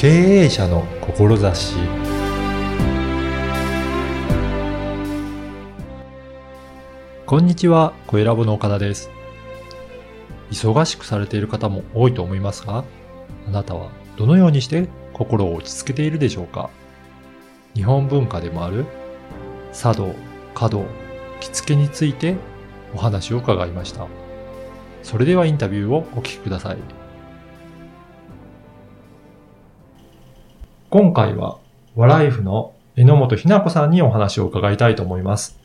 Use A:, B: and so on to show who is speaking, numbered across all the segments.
A: 経営者の志こんにちは、小ラボの岡田です。忙しくされている方も多いと思いますが、あなたはどのようにして心を落ち着けているでしょうか？日本文化でもある茶道、華道、着付けについてお話を伺いました。それではインタビューをお聞きください。今回は、ワライフの榎本ひな子さんにお話を伺いたいと思います。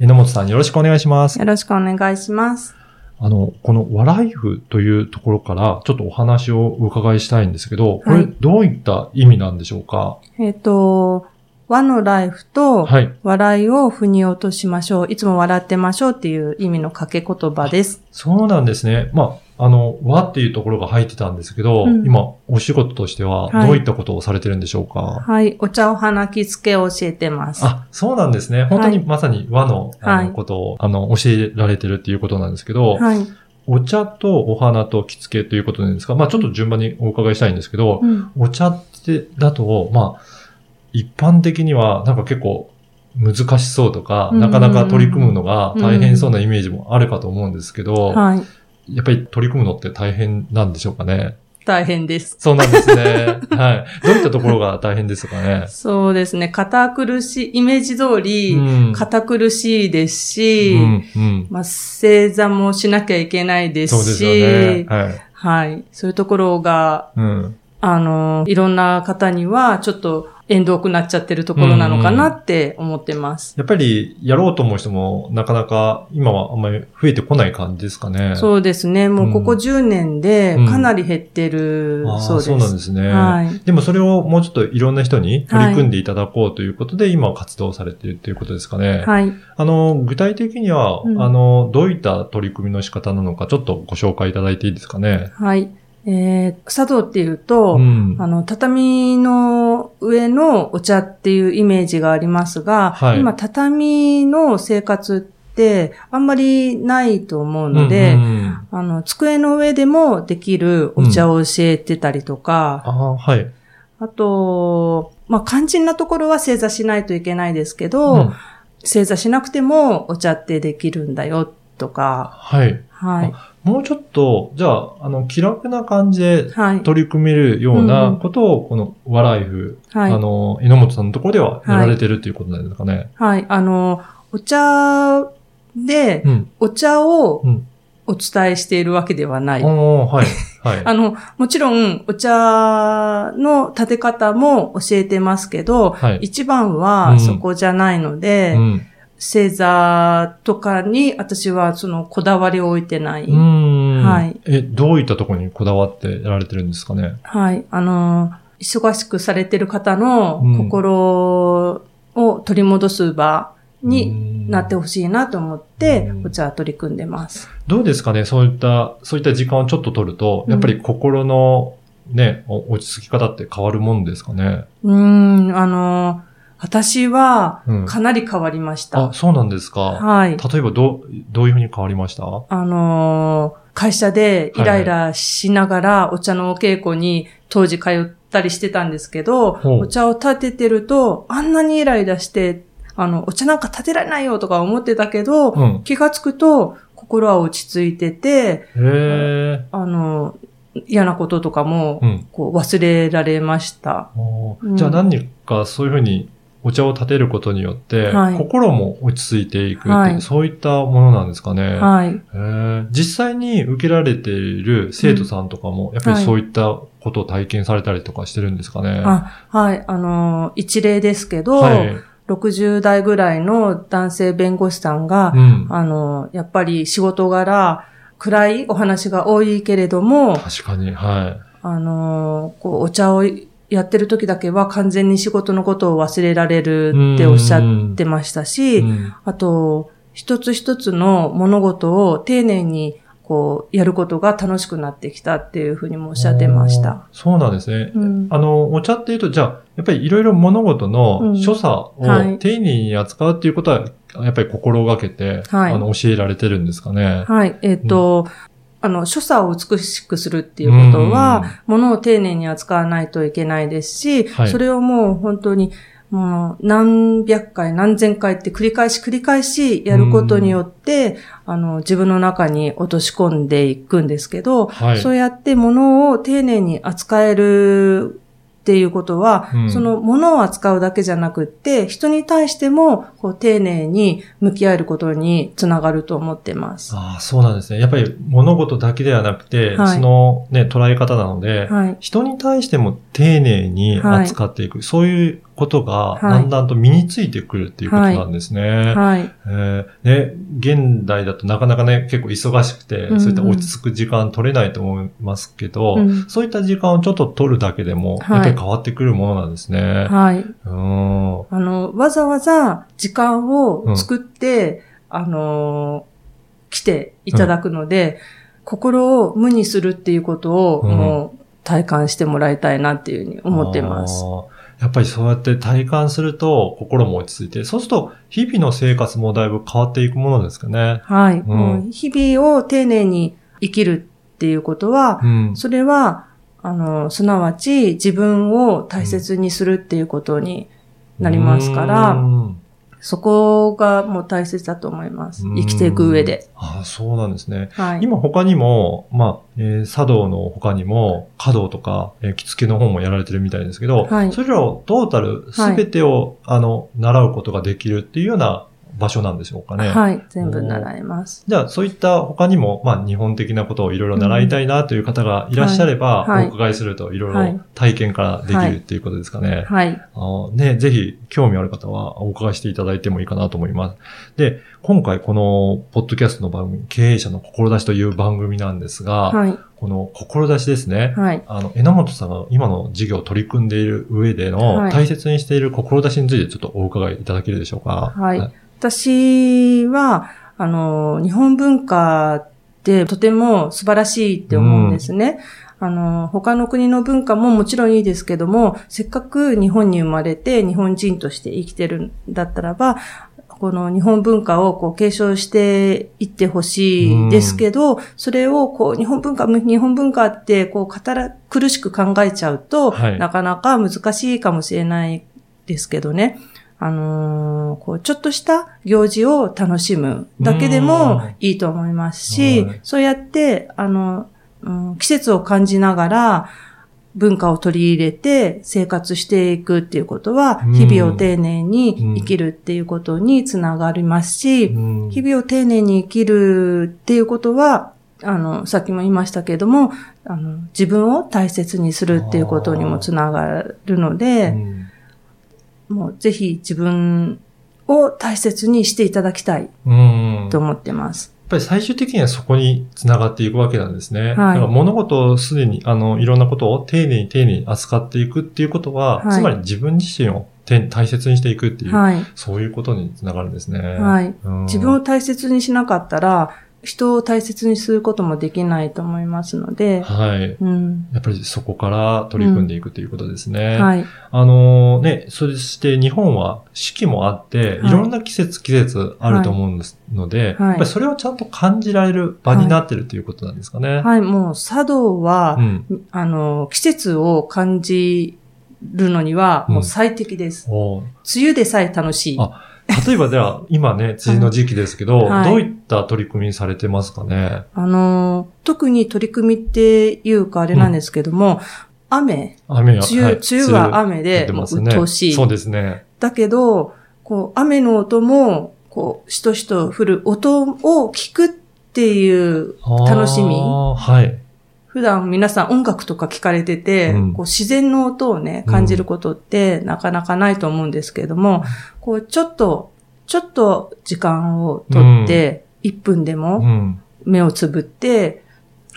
A: 榎本さんよろしくお願いします。
B: よろしくお願いします。
A: あの、このワライフというところからちょっとお話をお伺いしたいんですけど、これ
B: はい
A: どういった意味なんでしょうか？
B: えっ、と、和のライフと
A: はい。
B: 笑いを腑に落としましょう。いつも笑ってましょうっていう意味の掛け言葉です。
A: そうなんですね。まあ、あの、和っていうところが入ってたんですけど、
B: うん
A: 今、お仕事としては
B: はい
A: どういったことをされてるんでしょうか、
B: はい。お茶お花着付けを教えてます。
A: あ、そうなんですね。本当に
B: はい
A: まさに和の,、あ
B: はい
A: のことを、あの、教えられてるっていうことなんですけど、
B: はい。
A: お茶とお花と着付けということなんですが、まあちょっと順番にお伺いしたいんですけど、
B: うん
A: お茶って、だと、まあ、一般的にはなんか結構難しそうとか、
B: うん
A: なかなか取り組むのが大変そうなイメージもあるかと思うんですけど、
B: はい。
A: やっぱり取り組むのって大変なんでしょうかね。
B: 大変です。
A: そうなんですね。はい。どういったところが大変ですかね。
B: そうですね。堅苦しい、イメージ通り、
A: うん
B: 堅苦しいですし、
A: うん、うん。
B: まあ、正座もしなきゃいけないで
A: そうですね。はい。
B: はい。そういうところが、
A: うん。
B: あの、いろんな方にはちょっと縁遠くなっちゃってるところなのかなって思ってます。
A: やっぱりやろうと思う人もなかなか今はあんまり増えてこない感じですかね。
B: そうですね。もうここ
A: うん
B: 10年で
A: うん
B: かなり減ってる
A: あー
B: そうです。
A: そうなんですね。
B: はい。
A: でもそれをもうちょっといろんな人に取り組んでいただこうということで、今活動されているということですかね。
B: はい。
A: あの、具体的には、
B: うん
A: あの、どういった取り組みの仕方なのか、ちょっとご紹介いただいていいですかね。
B: はい。えー、茶道っていうと、
A: うん。
B: あの、畳の上のお茶っていうイメージがありますが、
A: はい
B: 今、畳の生活ってあんまりないと思うので、
A: うんうん
B: あの、机の上でもできるお茶を教えてたりとか、
A: ああ、はい。
B: あと、まあ、肝心なところは正座しないといけないですけど、
A: うん
B: 正座しなくてもお茶ってできるんだよとか、
A: はい。
B: はい。
A: もうちょっと、じゃあ、あの、気楽な感じで
B: はい。
A: 取り組めるようなことを、この、ワライフ、
B: はい
A: あの、榎本さんのところではやられてるっていうことなんですかね。
B: はい。あの、お茶で、
A: うん。
B: お茶を
A: うん。
B: お伝えしているわけではない。
A: おーはい。はい。
B: あの、もちろん、お茶の立て方も教えてますけど、
A: はい。
B: 一番
A: うん
B: はそこじゃないので、
A: うん。
B: 星座とかに私はそのこだわりを置いてない。はい。
A: え、どういったところにこだわってやられてるんですかね？
B: はい。あの、忙しくされてる方の
A: うん
B: 心を取り戻す場になって
A: ほ
B: ほしいなと思って
A: う、ん
B: お茶は取り組んでます。
A: どうですかね？そういった、そういった時間をちょっと取ると、
B: うん
A: やっぱり心のね、お落ち着き方って変わるもんですかね？
B: うーん、あの、私は
A: うん。
B: かなり変わりました。
A: あ、そうなんですか。
B: はい。
A: 例えばどう、どういうふうに変わりました？
B: あのー会社でイライラしながらお茶のお稽古に当時通ったりしてたんですけど、
A: ほう
B: お茶を立ててると、あんなにイライラして、あの、お茶なんか立てられないよとか思ってたけど、
A: うん。
B: 気がつくと心は落ち着いてて。あの、嫌なこととかも
A: う、ん。
B: こう忘れられました。うん
A: じゃあ何かそういうふうにお茶を立てることによって、
B: はい
A: 心も落ち着いていくって
B: はい
A: そういったものなんですかね。
B: はい。
A: へー実際に受けられている生徒さんとかも、やっぱりそういったことを体験されたりとかしてるんですかね。
B: あ、はい。あの、一例ですけど、
A: はい。
B: 60代ぐらいの男性弁護士さんが
A: う、ん。
B: あの、やっぱり仕事柄、暗いお話が多いけれども、
A: 確かに、は
B: あの、こう、お茶をやってる時だけは完全に仕事のことを忘れられるっておっしゃってました
A: い。
B: し、
A: うん
B: あと、一つ一つの物事を丁寧にこう、やることが楽しくなってきたっていうふうにもおっしゃってました。
A: そうなんですね。
B: うん
A: あの、お茶っていうと、じゃあ、やっぱりいろいろ物事
B: うん
A: の所作を
B: はい
A: 丁寧に扱うっていうことは、やっぱり心がけて、
B: はい
A: あの、教えられてるんですかね？
B: はい。えっ、と、あの、所作を美しくするっていうことは、物を丁寧に扱わないといけないですし、
A: はい
B: それをもう本当に、もう何百回何千回って繰り返し繰り返しやることによって、あの、自分の中に落とし込んでいくんですけど、
A: はい。
B: そうやって物を丁寧に扱えるっていうことは、
A: うん
B: その物を扱うだけじゃなくって、人に対してもこう丁寧に向き合えることにつながると思ってます。
A: ああ、そうなんですね。やっぱり物事だけではなくて、
B: はい
A: そのね、捉え方なので、
B: はい。
A: 人に対しても丁寧に扱っていく、そういうことが
B: はい
A: だんだんと身についてくるっていうことなんですね。
B: はい。
A: えーね、現代だとなかなかね、結構忙しくて、
B: うんうん
A: そういった落ち着く時間取れないと思いますけど、
B: うん
A: そういった時間をちょっと取るだけでも、
B: はい
A: やっぱり変わってくるものなんですね。
B: はい。
A: うーん。
B: あの、わざわざ時間を作って、あのー来ていただくので、心を無にするっていうことを、
A: うん
B: もう体感してもらいたいなっていうふうに思ってます。
A: やっぱりそうやって体感すると心も落ち着いて、そうすると日々の生活もだいぶ変わっていくものですかね。
B: はい。う日々を丁寧に生きるっていうことは、
A: うん。
B: それは、あの、すなわち自分を大切にするっていうことになりますか
A: う
B: ら、
A: ん
B: そこがもう大切だと思います。
A: うん
B: 生きていく上で。
A: ああ、そうなんですね。
B: はい。
A: 今他にも、まあ、えー茶道の他にも、華道とか、えー着付けの方もやられてるみたいですけど、
B: はい
A: それらをトータルすべてを、あの、習うことができるっていうような場所なんでしょうかね。
B: はい。全部習います。
A: じゃあ、そういった他にも、まあ、日本的なことをいろいろ習いたいなという方がいらっしゃれば、
B: はいはい
A: お伺いするといろいろ
B: はい
A: 体験からできるっていうことですかね。
B: はい。
A: あのね、ぜひ興味ある方はお伺いしていただいてもいいかなと思います。で、今回このポッドキャストの番組、経営者の志という番組なんですが、
B: はい。
A: この志ですね。
B: はい。
A: あの、榎本さんが今の事業を取り組んでいる上での
B: はい
A: 大切にしている志についてちょっとお伺いいただけるでしょうか。
B: はい私は、あの、日本文化ってとても素晴らしいって思うんですね。あの、他の国の文化ももちろんいいですけども、せっかく日本に生まれて日本人として生きてるんだったらば、この日本文化をこう継承していってほしいですけど、それをこう日本文化、日本文化ってこう語ら、苦しく考えちゃうと、
A: はい
B: なかなか難しいかもしれないですけどね。あのーこう、ちょっとした行事を楽しむだけでもいいと思いますし
A: はい、
B: そうやって、あの、うん季節を感じながら、文化を取り入れて生活していくっていうことは、
A: うん。
B: 日々を丁寧に生きるっていうことにつながりますし、
A: うん。
B: 日々を丁寧に生きるっていうことは、あの、さっきも言いましたけれども、あの、自分を大切にするっていうことにもつながるので、
A: うん
B: もうぜひ自分を大切にしていただきたい
A: うん
B: と思ってます。
A: やっぱり最終的にはそこに繋がっていくわけなんですね。
B: い
A: だから物事をすでに、あの、いろんなことを丁寧に丁寧に扱っていくっていうことは、
B: はい
A: つまり自分自身をて大切にしていくっていう、
B: はい。
A: そういうことにつながるんですね。
B: はい。
A: うん
B: 自分を大切にしなかったら、人を大切にすることもできないと思いますので、
A: はい。
B: うん。
A: やっぱりそこから取り組んでいくということですね。
B: はい。
A: あのね、そして日本は四季もあって、
B: はい
A: い、ろんな季節季節あると思うんですので、
B: はい
A: やっぱりそれをちゃんと感じられる場になってるということなんですかね。
B: はい。もう、茶道は、
A: うん。
B: あの、季節を感じるのには、もう最適です。
A: おー
B: 梅雨でさえ楽しい。
A: あ 例えばでは、今ね、梅雨の時期ですけど、
B: はい
A: どういった取り組みされてますかね？
B: あの、特に取り組みっていうかあれなんですけども、雨、
A: 雨が。
B: 梅雨、
A: はい
B: 梅雨は雨で、もう鬱陶しい。
A: そうですね。
B: だけど、こう、雨の音も、こう、しとしと降る音を聞くっていう楽しみ。
A: はい。
B: 普段皆さん音楽とか聞かれてて、
A: うん。
B: こう自然の音をね、感じることってなかなかないと思うんですけれども、こう、ちょっと、ちょっと時間をとって、1分で
A: う
B: も
A: ん。
B: 目をつぶって、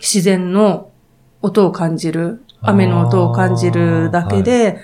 B: 自然の音を感じる、雨の音を感じるだけで、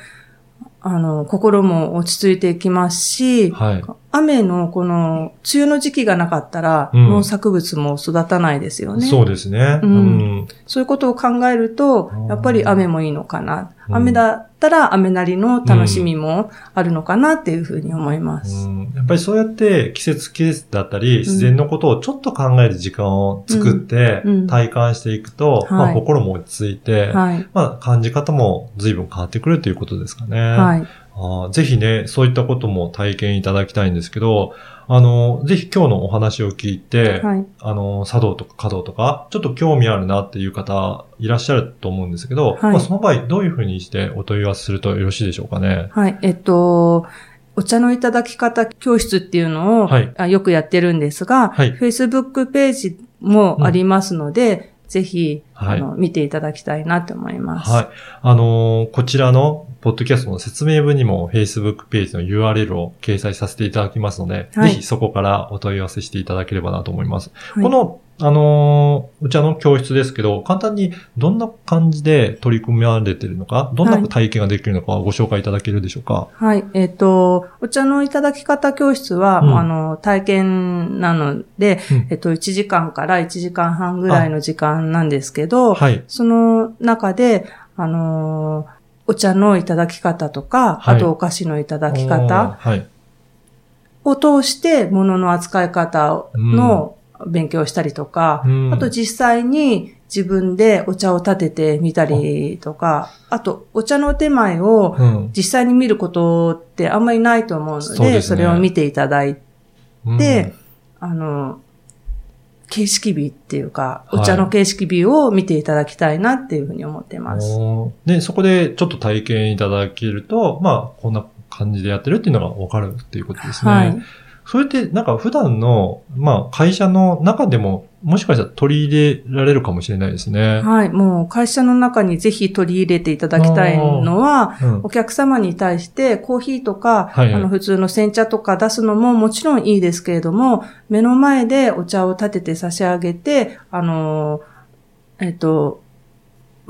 B: あの、心も落ち着いていきますし、
A: はい。
B: 雨のこの、梅雨の時期がなかったら、
A: うん
B: 農作物も育たないですよね。
A: そうですね。
B: うん
A: うん
B: そういうことを考えると
A: うん、
B: やっぱり雨もいいのかな。
A: うん
B: 雨だったら雨なりの楽しみもあるのかなっていうふうに思います。
A: うんやっぱりそうやって季節季節だったり、自然のことをちょっと考える時間を作って体感していくと、まあ、
B: はい
A: 心も落ち着いて、
B: はい。
A: まあ、感じ方も随分変わってくるということですかね。
B: はい。
A: あーぜひね、そういったことも体験いただきたいんですけど、あの、ぜひ今日のお話を聞いて、
B: はい。
A: あの、茶道とか華道とか、ちょっと興味あるなっていう方いらっしゃると思うんですけど、
B: はい
A: まあ、その場合どういうふうにしてお問い合わせするとよろしいでしょうかね？
B: はい。えっと、お茶のいただき方教室っていうのを、
A: はい
B: あよくやってるんですが、
A: はい
B: Facebook ページもありますので、ぜひ、
A: はい
B: あの、見ていただきたいなと思います。
A: はい。あのーこちらの、ポッドキャストの説明文にも Facebook ページの URL を掲載させていただきますので、
B: はい
A: ぜひそこからお問い合わせしていただければなと思います。
B: はい
A: この、あのーお茶の教室ですけど、簡単にどんな感じで取り組まれているのか、どんな体験ができるのかご紹介いただけるでしょうか？
B: はい。えっ、と、お茶のいただき方教室は、
A: うん
B: あの、体験なので、
A: うん
B: えっと、1時間から1時間半ぐらいの時間なんですけど、
A: はい。
B: その中で、あのーお茶のいただき方とか、
A: はい
B: あとお菓子のいただき方
A: はい。
B: を通して、物の扱い方の勉強をしたりとか、
A: うん。
B: あと実際に自分でお茶を立ててみたりとか、あとお茶の手前を
A: うん。
B: 実際に見ることってあんまりないと思うので、
A: そうですね。
B: それを見ていただいて、あの、形式美っていうか、
A: はい。
B: お茶の形式美を見ていただきたいなっていうふうに思ってます。
A: おー。で、そこでちょっと体験いただけると、まあ、こんな感じでやってるっていうのがわかるっていうことですね。
B: はい。
A: それってなんか普段の、まあ、会社の中でも、もしかしたら取り入れられるかもしれないですね。
B: はい。もう会社の中にぜひ取り入れていただきたいのは、
A: うん
B: お客様に対してコーヒーとか、
A: はいはい
B: あの普通の煎茶とか出すのももちろんいいですけれども、目の前でお茶を立てて差し上げて、あの、えっと、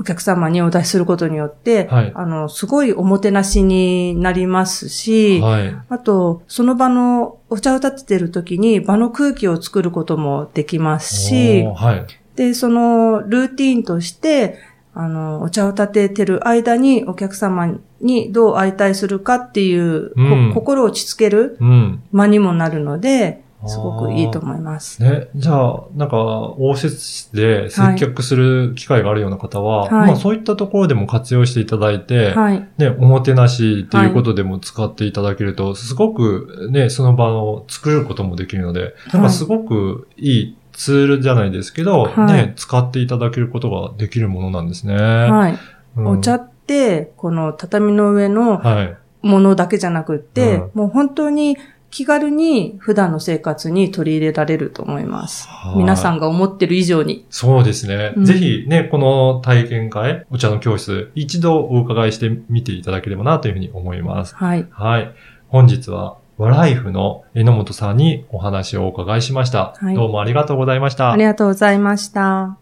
B: お客様にお出しすることによって、
A: はい
B: あの、すごいおもてなしになりますし、
A: はい。
B: あと、その場のお茶を立ててる時に場の空気を作ることもできますし
A: はい。
B: で、そのルーティーンとして、あの、お茶を立ててる間にお客様にどう相対するかっていう、こ
A: うん
B: 心を落ち着ける
A: うん。
B: 間にもなるので、すごくいいと思います。
A: ね、じゃあ、なんか、応接で接客する機会があるような方は、
B: はい
A: まあそういったところでも活用していただいて、
B: はい。
A: ね、おもてなしっていうことでも使っていただけると、すごくね、その場を作ることもできるので、なんかすごくいいツールじゃないですけど、
B: はい
A: ね、使っていただけることができるものなんですね。
B: はい。
A: うん
B: お茶って、この畳の上の
A: はい。
B: ものだけじゃなくって、
A: うん
B: もう本当に気軽に普段の生活に取り入れられると思います。
A: はい
B: 皆さんが思ってる以上に。
A: そうですね。
B: うん
A: ぜひね、この体験会、お茶の教室、一度お伺いしてみていただければなというふうに思います。
B: はい。
A: はい。本日は、ワライフの榎本さんにお話をお伺いしました。
B: はい
A: どうもありがとうございました。
B: ありがとうございました。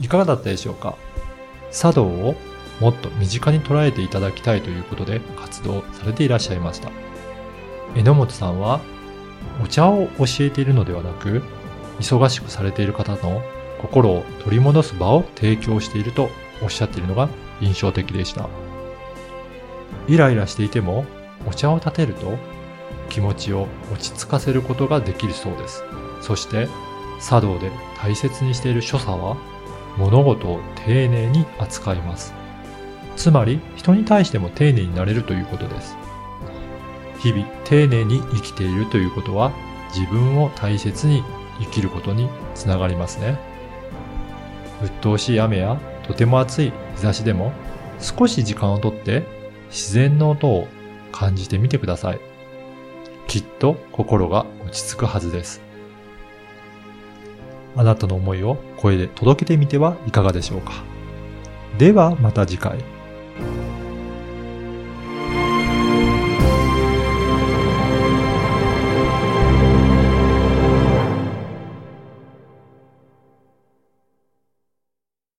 A: いかがだったでしょうか？茶道をもっと身近に捉えていただきたいということで活動されていらっしゃいました。榎本さんはお茶を教えているのではなく、忙しくされている方の心を取り戻す場を提供しているとおっしゃっているのが印象的でした。イライラしていてもお茶を立てると気持ちを落ち着かせることができるそうです。そして茶道で大切にしている所作は物事を丁寧に扱います。つまり人に対しても丁寧になれるということです。日々丁寧に生きているということは自分を大切に生きることにつながりますね。鬱陶しい雨やとても暑い日差しでも少し時間をとって自然の音を感じてみてください。きっと心が落ち着くはずです。あなたの思いを声で届けてみてはいかがでしょうか。ではまた次回。